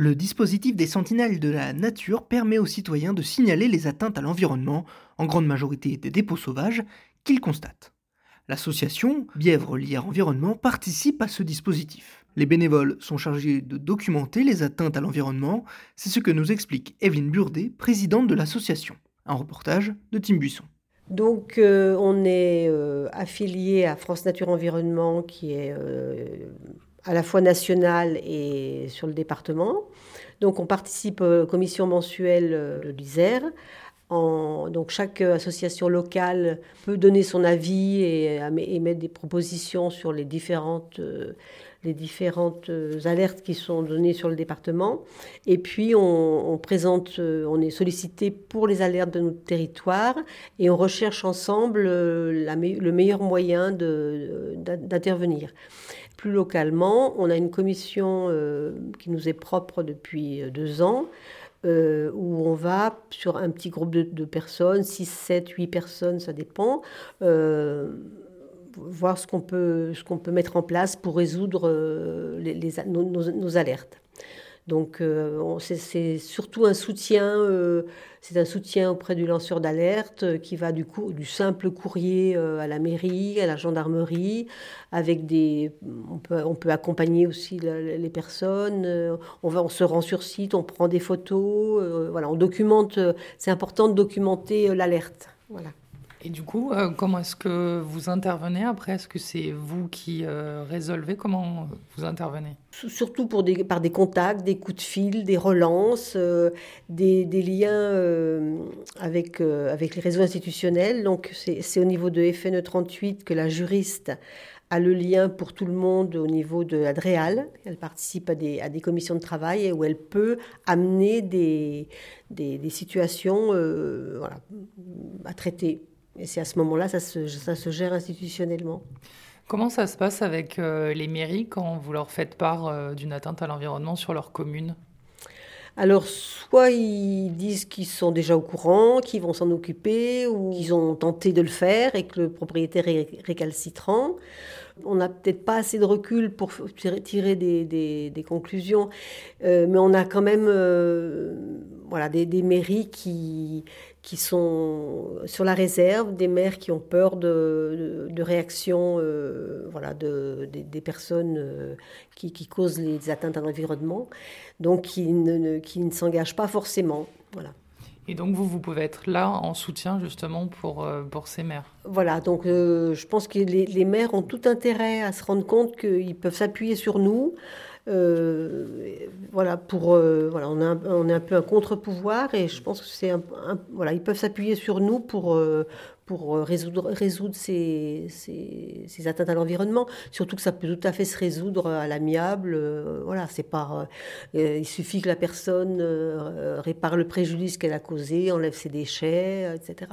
Le dispositif des sentinelles de la nature permet aux citoyens de signaler les atteintes à l'environnement, en grande majorité des dépôts sauvages, qu'ils constatent. L'association Bièvre Lière Environnement participe à ce dispositif. Les bénévoles sont chargés de documenter les atteintes à l'environnement, c'est ce que nous explique Evelyne Burdet, présidente de l'association. Un reportage de Tim Buisson. Donc euh, on est euh, affilié à France Nature Environnement qui est euh, à la fois nationale et sur le département. Donc on participe aux commissions mensuelles de donc chaque association locale peut donner son avis et émettre des propositions sur les différentes, les différentes alertes qui sont données sur le département. Et puis on, présente, on est sollicité pour les alertes de notre territoire et on recherche ensemble le meilleur moyen d'intervenir. Plus localement, on a une commission euh, qui nous est propre depuis euh, deux ans, euh, où on va sur un petit groupe de, personnes, 6, 7, 8 personnes, ça dépend, voir ce qu'on peut, peut mettre en place pour résoudre les, nos, alertes. Donc c'est surtout un soutien c'est un soutien auprès du lanceur d'alerte euh, qui va du, simple courrier euh, à la mairie, à la gendarmerie, avec des, on peut, accompagner aussi les personnes. Euh, on va, on se rend sur site, on prend des photos, voilà, on documente. C'est important de documenter l'alerte. Voilà. Et du coup, euh, comment est-ce que vous intervenez après? Est-ce que c'est vous qui euh, résolvez Comment vous intervenez? Surtout par des contacts, des coups de fil, des relances, euh, des, liens avec, les réseaux institutionnels. Donc c'est au niveau de FNE 38 que la juriste a le lien pour tout le monde au niveau de l'ADREAL. Elle participe à des, commissions de travail où elle peut amener des, situations à traiter. Et c'est à ce moment-là, ça se, ça se gère institutionnellement. Comment ça se passe avec euh, les mairies quand vous leur faites part euh, d'une atteinte à l'environnement sur leur commune? Alors, soit ils disent qu'ils sont déjà au courant, qu'ils vont s'en occuper, ou qu'ils ont tenté de le faire et que le propriétaire est récalcitrant. On n'a peut-être pas assez de recul pour tirer des, des, conclusions, euh, mais on a quand même voilà, des, des, mairies qui, qui sont sur la réserve, des maires qui ont peur de, de, réactions euh, voilà, de, des personnes euh, qui, qui, causent les atteintes à l'environnement, donc qui ne, qui ne s'engagent pas forcément. Voilà. Et donc vous, vous pouvez être là en soutien justement pour, euh, pour ces maires. Voilà, donc je pense que les, les, maires ont tout intérêt à se rendre compte qu'ils peuvent s'appuyer sur nous. Euh, voilà, pour, euh, voilà, on, a on est un peu un contre-pouvoir et je pense que c'est un, voilà, ils peuvent s'appuyer sur nous pour, euh, pour résoudre, résoudre ces, ces, ces atteintes à l'environnement. Surtout que ça peut tout à fait se résoudre à l'amiable. voilà, c'est par, il suffit que la personne répare le préjudice qu'elle a causé, enlève ses déchets, etc.